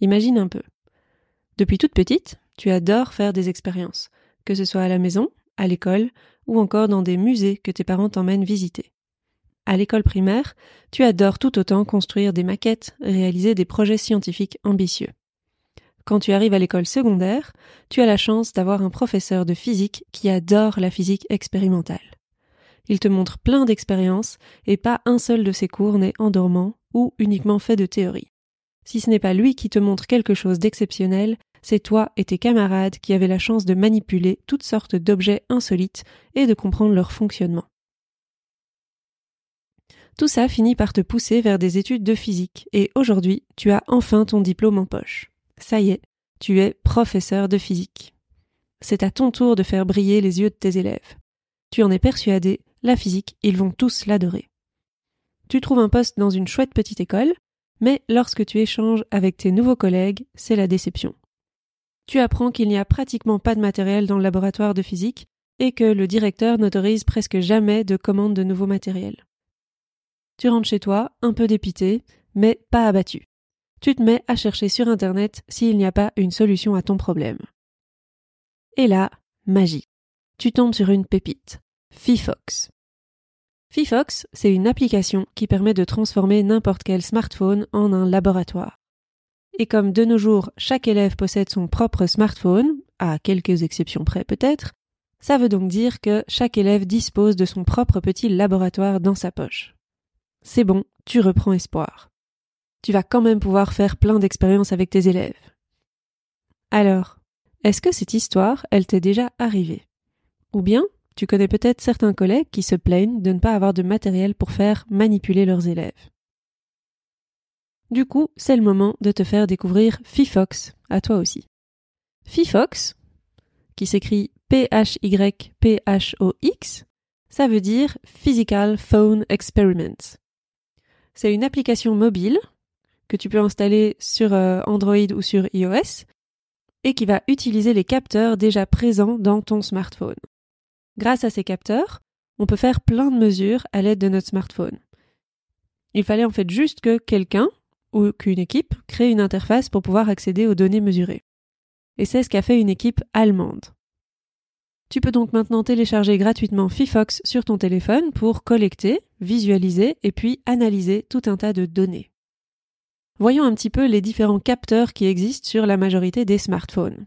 Imagine un peu. Depuis toute petite, tu adores faire des expériences, que ce soit à la maison, à l'école ou encore dans des musées que tes parents t'emmènent visiter. À l'école primaire, tu adores tout autant construire des maquettes, réaliser des projets scientifiques ambitieux. Quand tu arrives à l'école secondaire, tu as la chance d'avoir un professeur de physique qui adore la physique expérimentale. Il te montre plein d'expériences et pas un seul de ses cours n'est endormant ou uniquement fait de théorie. Si ce n'est pas lui qui te montre quelque chose d'exceptionnel, c'est toi et tes camarades qui avez la chance de manipuler toutes sortes d'objets insolites et de comprendre leur fonctionnement. Tout ça finit par te pousser vers des études de physique, et aujourd'hui tu as enfin ton diplôme en poche. Ça y est, tu es professeur de physique. C'est à ton tour de faire briller les yeux de tes élèves. Tu en es persuadé, la physique, ils vont tous l'adorer. Tu trouves un poste dans une chouette petite école, mais lorsque tu échanges avec tes nouveaux collègues, c'est la déception. Tu apprends qu'il n'y a pratiquement pas de matériel dans le laboratoire de physique et que le directeur n'autorise presque jamais de commande de nouveaux matériels. Tu rentres chez toi, un peu dépité, mais pas abattu. Tu te mets à chercher sur Internet s'il n'y a pas une solution à ton problème. Et là, magie. Tu tombes sur une pépite. Fifox. Fifox, c'est une application qui permet de transformer n'importe quel smartphone en un laboratoire. Et comme de nos jours chaque élève possède son propre smartphone, à quelques exceptions près peut-être, ça veut donc dire que chaque élève dispose de son propre petit laboratoire dans sa poche. C'est bon, tu reprends espoir. Tu vas quand même pouvoir faire plein d'expériences avec tes élèves. Alors, est-ce que cette histoire, elle t'est déjà arrivée? Ou bien, tu connais peut-être certains collègues qui se plaignent de ne pas avoir de matériel pour faire manipuler leurs élèves. Du coup, c'est le moment de te faire découvrir Fifox à toi aussi. Fifox, qui s'écrit P-H-Y-P-H-O-X, ça veut dire Physical Phone Experiments. C'est une application mobile que tu peux installer sur euh, Android ou sur iOS et qui va utiliser les capteurs déjà présents dans ton smartphone. Grâce à ces capteurs, on peut faire plein de mesures à l'aide de notre smartphone. Il fallait en fait juste que quelqu'un ou qu'une équipe crée une interface pour pouvoir accéder aux données mesurées. Et c'est ce qu'a fait une équipe allemande. Tu peux donc maintenant télécharger gratuitement Fifox sur ton téléphone pour collecter, visualiser et puis analyser tout un tas de données. Voyons un petit peu les différents capteurs qui existent sur la majorité des smartphones.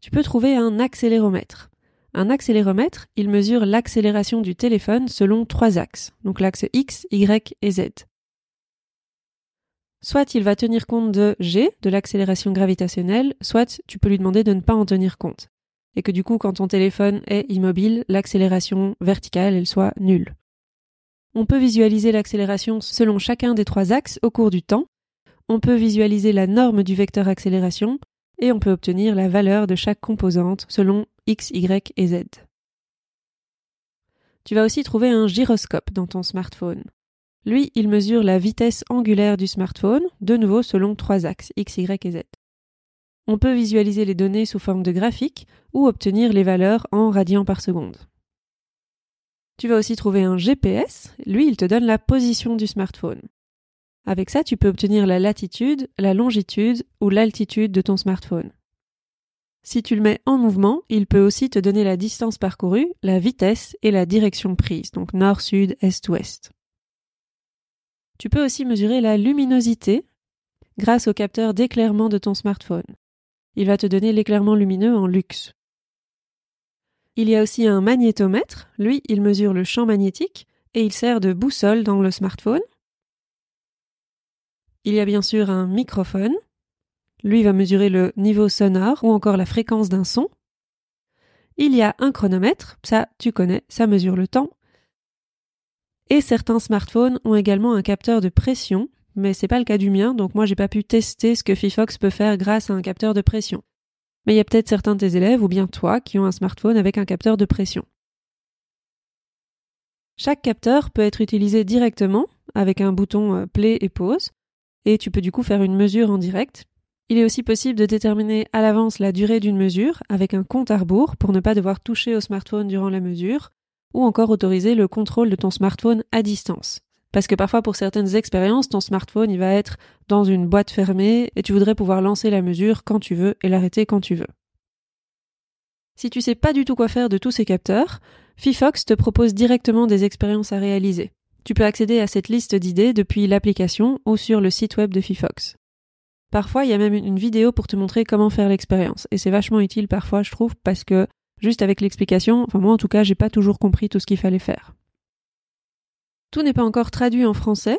Tu peux trouver un accéléromètre. Un accéléromètre, il mesure l'accélération du téléphone selon trois axes, donc l'axe X, Y et Z. Soit il va tenir compte de G, de l'accélération gravitationnelle, soit tu peux lui demander de ne pas en tenir compte. Et que du coup, quand ton téléphone est immobile, l'accélération verticale, elle soit nulle. On peut visualiser l'accélération selon chacun des trois axes au cours du temps. On peut visualiser la norme du vecteur accélération et on peut obtenir la valeur de chaque composante selon X, Y et Z. Tu vas aussi trouver un gyroscope dans ton smartphone. Lui, il mesure la vitesse angulaire du smartphone, de nouveau selon trois axes, X, Y et Z. On peut visualiser les données sous forme de graphique ou obtenir les valeurs en radians par seconde. Tu vas aussi trouver un GPS, lui il te donne la position du smartphone. Avec ça, tu peux obtenir la latitude, la longitude ou l'altitude de ton smartphone. Si tu le mets en mouvement, il peut aussi te donner la distance parcourue, la vitesse et la direction prise, donc nord, sud, est, ouest. Tu peux aussi mesurer la luminosité grâce au capteur d'éclairement de ton smartphone. Il va te donner l'éclairement lumineux en luxe. Il y a aussi un magnétomètre, lui il mesure le champ magnétique et il sert de boussole dans le smartphone. Il y a bien sûr un microphone. Lui va mesurer le niveau sonore ou encore la fréquence d'un son. Il y a un chronomètre, ça tu connais, ça mesure le temps. Et certains smartphones ont également un capteur de pression mais c'est pas le cas du mien, donc moi j'ai pas pu tester ce que Fifox peut faire grâce à un capteur de pression. Mais il y a peut-être certains de tes élèves ou bien toi qui ont un smartphone avec un capteur de pression. Chaque capteur peut être utilisé directement avec un bouton euh, play et pause, et tu peux du coup faire une mesure en direct. Il est aussi possible de déterminer à l'avance la durée d'une mesure avec un compte à rebours pour ne pas devoir toucher au smartphone durant la mesure, ou encore autoriser le contrôle de ton smartphone à distance. Parce que parfois pour certaines expériences, ton smartphone il va être dans une boîte fermée et tu voudrais pouvoir lancer la mesure quand tu veux et l'arrêter quand tu veux. Si tu sais pas du tout quoi faire de tous ces capteurs, Fifox te propose directement des expériences à réaliser. Tu peux accéder à cette liste d'idées depuis l'application ou sur le site web de Fifox. Parfois, il y a même une vidéo pour te montrer comment faire l'expérience, et c'est vachement utile parfois, je trouve, parce que juste avec l'explication, enfin moi en tout cas, j'ai pas toujours compris tout ce qu'il fallait faire. Tout n'est pas encore traduit en français,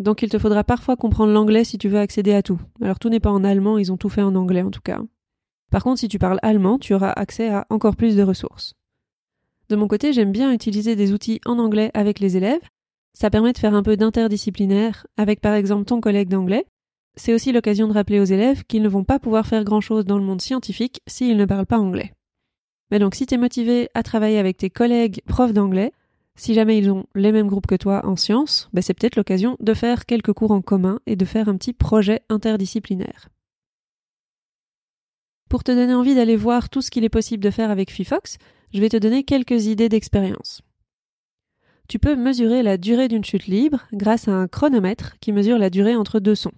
donc il te faudra parfois comprendre l'anglais si tu veux accéder à tout. Alors tout n'est pas en allemand, ils ont tout fait en anglais en tout cas. Par contre, si tu parles allemand, tu auras accès à encore plus de ressources. De mon côté, j'aime bien utiliser des outils en anglais avec les élèves. Ça permet de faire un peu d'interdisciplinaire avec par exemple ton collègue d'anglais. C'est aussi l'occasion de rappeler aux élèves qu'ils ne vont pas pouvoir faire grand-chose dans le monde scientifique s'ils ne parlent pas anglais. Mais donc si tu es motivé à travailler avec tes collègues profs d'anglais, si jamais ils ont les mêmes groupes que toi en sciences, ben c'est peut-être l'occasion de faire quelques cours en commun et de faire un petit projet interdisciplinaire. Pour te donner envie d'aller voir tout ce qu'il est possible de faire avec Fifox, je vais te donner quelques idées d'expérience. Tu peux mesurer la durée d'une chute libre grâce à un chronomètre qui mesure la durée entre deux sons.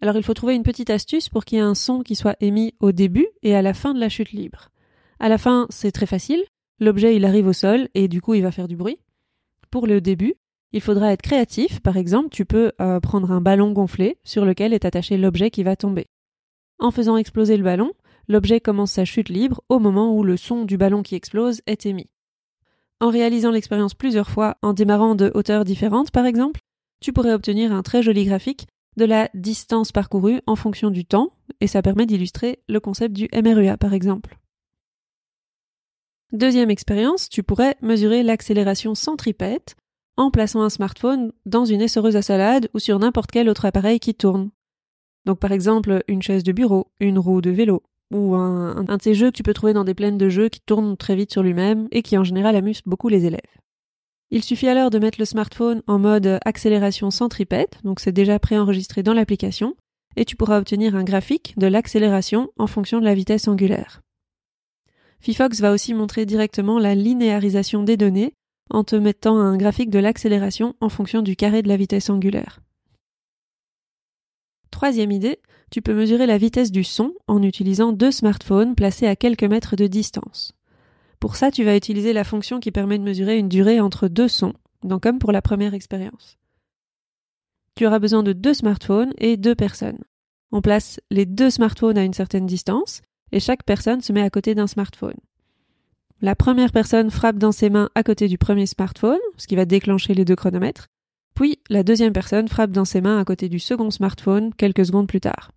Alors il faut trouver une petite astuce pour qu'il y ait un son qui soit émis au début et à la fin de la chute libre. À la fin, c'est très facile, l'objet il arrive au sol et du coup il va faire du bruit. Pour le début, il faudra être créatif, par exemple tu peux euh, prendre un ballon gonflé sur lequel est attaché l'objet qui va tomber. En faisant exploser le ballon, l'objet commence sa chute libre au moment où le son du ballon qui explose est émis. En réalisant l'expérience plusieurs fois, en démarrant de hauteurs différentes par exemple, tu pourrais obtenir un très joli graphique de la distance parcourue en fonction du temps, et ça permet d'illustrer le concept du MRUA par exemple. Deuxième expérience, tu pourrais mesurer l'accélération centripète en plaçant un smartphone dans une essoreuse à salade ou sur n'importe quel autre appareil qui tourne. Donc par exemple une chaise de bureau, une roue de vélo, ou un, un, de ces jeux que tu peux trouver dans des plaines de jeux qui tournent très vite sur lui-même et qui en général amusent beaucoup les élèves. Il suffit alors de mettre le smartphone en mode accélération centripète, donc c'est déjà préenregistré dans l'application, et tu pourras obtenir un graphique de l'accélération en fonction de la vitesse angulaire. Fifox va aussi montrer directement la linéarisation des données en te mettant un graphique de l'accélération en fonction du carré de la vitesse angulaire. Troisième idée, tu peux mesurer la vitesse du son en utilisant deux smartphones placés à quelques mètres de distance. Pour ça, tu vas utiliser la fonction qui permet de mesurer une durée entre deux sons, donc comme pour la première expérience. Tu auras besoin de deux smartphones et deux personnes. On place les deux smartphones à une certaine distance et chaque personne se met à côté d'un smartphone. La première personne frappe dans ses mains à côté du premier smartphone, ce qui va déclencher les deux chronomètres, puis la deuxième personne frappe dans ses mains à côté du second smartphone quelques secondes plus tard.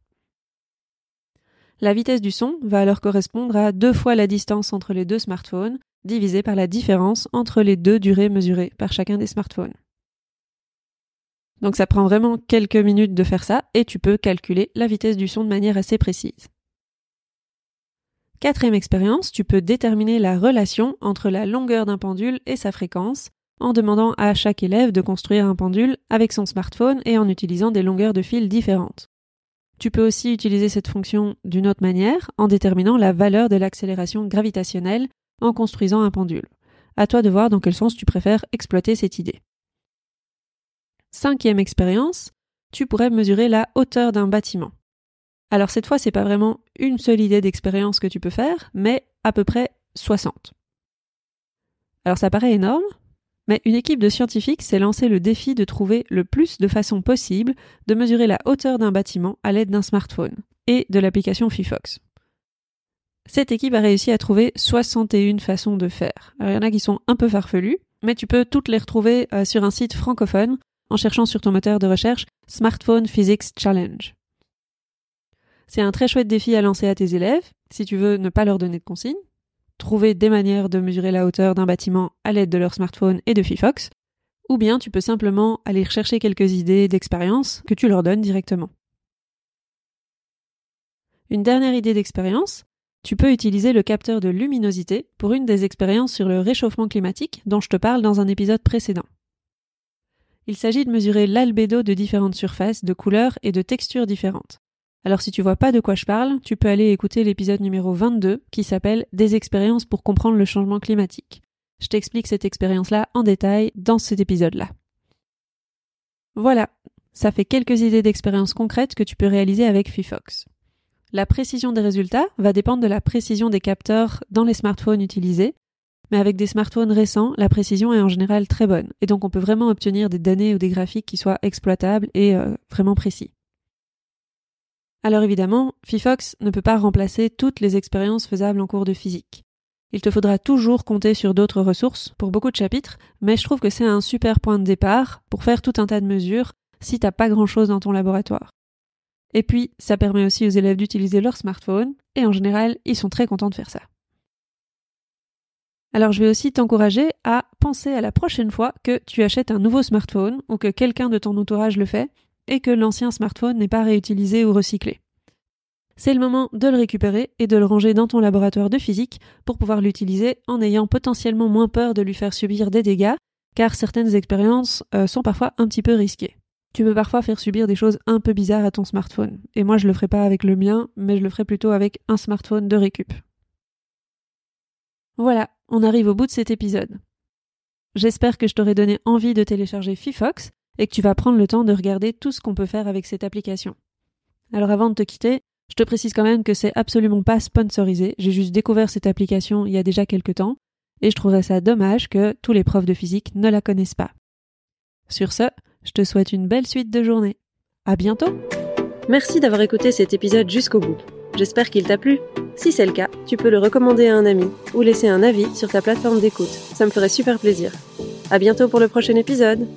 La vitesse du son va alors correspondre à deux fois la distance entre les deux smartphones, divisée par la différence entre les deux durées mesurées par chacun des smartphones. Donc ça prend vraiment quelques minutes de faire ça et tu peux calculer la vitesse du son de manière assez précise. Quatrième expérience, tu peux déterminer la relation entre la longueur d'un pendule et sa fréquence en demandant à chaque élève de construire un pendule avec son smartphone et en utilisant des longueurs de fil différentes. Tu peux aussi utiliser cette fonction d'une autre manière en déterminant la valeur de l'accélération gravitationnelle en construisant un pendule. À toi de voir dans quel sens tu préfères exploiter cette idée. Cinquième expérience, tu pourrais mesurer la hauteur d'un bâtiment. Alors cette fois, c'est pas vraiment une seule idée d'expérience que tu peux faire, mais à peu près 60. Alors ça paraît énorme, mais une équipe de scientifiques s'est lancé le défi de trouver le plus de façons possibles de mesurer la hauteur d'un bâtiment à l'aide d'un smartphone et de l'application Fifox. Cette équipe a réussi à trouver 61 façons de faire. Alors, il y en a qui sont un peu farfelues, mais tu peux toutes les retrouver euh, sur un site francophone en cherchant sur ton moteur de recherche Smartphone Physics Challenge. C'est un très chouette défi à lancer à tes élèves, si tu veux ne pas leur donner de consignes, trouver des manières de mesurer la hauteur d'un bâtiment à l'aide de leur smartphone et de Fifox, ou bien tu peux simplement aller chercher quelques idées d'expérience que tu leur donnes directement. Une dernière idée d'expérience, tu peux utiliser le capteur de luminosité pour une des expériences sur le réchauffement climatique dont je te parle dans un épisode précédent. Il s'agit de mesurer l'albédo de différentes surfaces, de couleurs et de textures différentes. Alors si tu vois pas de quoi je parle, tu peux aller écouter l'épisode numéro 22 qui s'appelle Des expériences pour comprendre le changement climatique. Je t'explique cette expérience-là en détail dans cet épisode-là. Voilà, ça fait quelques idées d'expériences concrètes que tu peux réaliser avec Fifox. La précision des résultats va dépendre de la précision des capteurs dans les smartphones utilisés, mais avec des smartphones récents, la précision est en général très bonne, et donc on peut vraiment obtenir des données ou des graphiques qui soient exploitables et euh, vraiment précis. Alors évidemment, Fifox ne peut pas remplacer toutes les expériences faisables en cours de physique. Il te faudra toujours compter sur d'autres ressources pour beaucoup de chapitres, mais je trouve que c'est un super point de départ pour faire tout un tas de mesures si t'as pas grand chose dans ton laboratoire. Et puis, ça permet aussi aux élèves d'utiliser leur smartphone, et en général, ils sont très contents de faire ça. Alors je vais aussi t'encourager à penser à la prochaine fois que tu achètes un nouveau smartphone ou que quelqu'un de ton entourage le fait et que l'ancien smartphone n'est pas réutilisé ou recyclé. C'est le moment de le récupérer et de le ranger dans ton laboratoire de physique pour pouvoir l'utiliser en ayant potentiellement moins peur de lui faire subir des dégâts, car certaines expériences euh, sont parfois un petit peu risquées. Tu peux parfois faire subir des choses un peu bizarres à ton smartphone, et moi je le ferai pas avec le mien, mais je le ferai plutôt avec un smartphone de récup. Voilà, on arrive au bout de cet épisode. J'espère que je t'aurai donné envie de télécharger Fifox et que tu vas prendre le temps de regarder tout ce qu'on peut faire avec cette application. Alors avant de te quitter, je te précise quand même que c'est absolument pas sponsorisé, j'ai juste découvert cette application il y a déjà quelques temps, et je trouverais ça dommage que tous les profs de physique ne la connaissent pas. Sur ce, je te souhaite une belle suite de journée. À bientôt! Merci d'avoir écouté cet épisode jusqu'au bout. J'espère qu'il t'a plu. Si c'est le cas, tu peux le recommander à un ami ou laisser un avis sur ta plateforme d'écoute. Ça me ferait super plaisir. À bientôt pour le prochain épisode.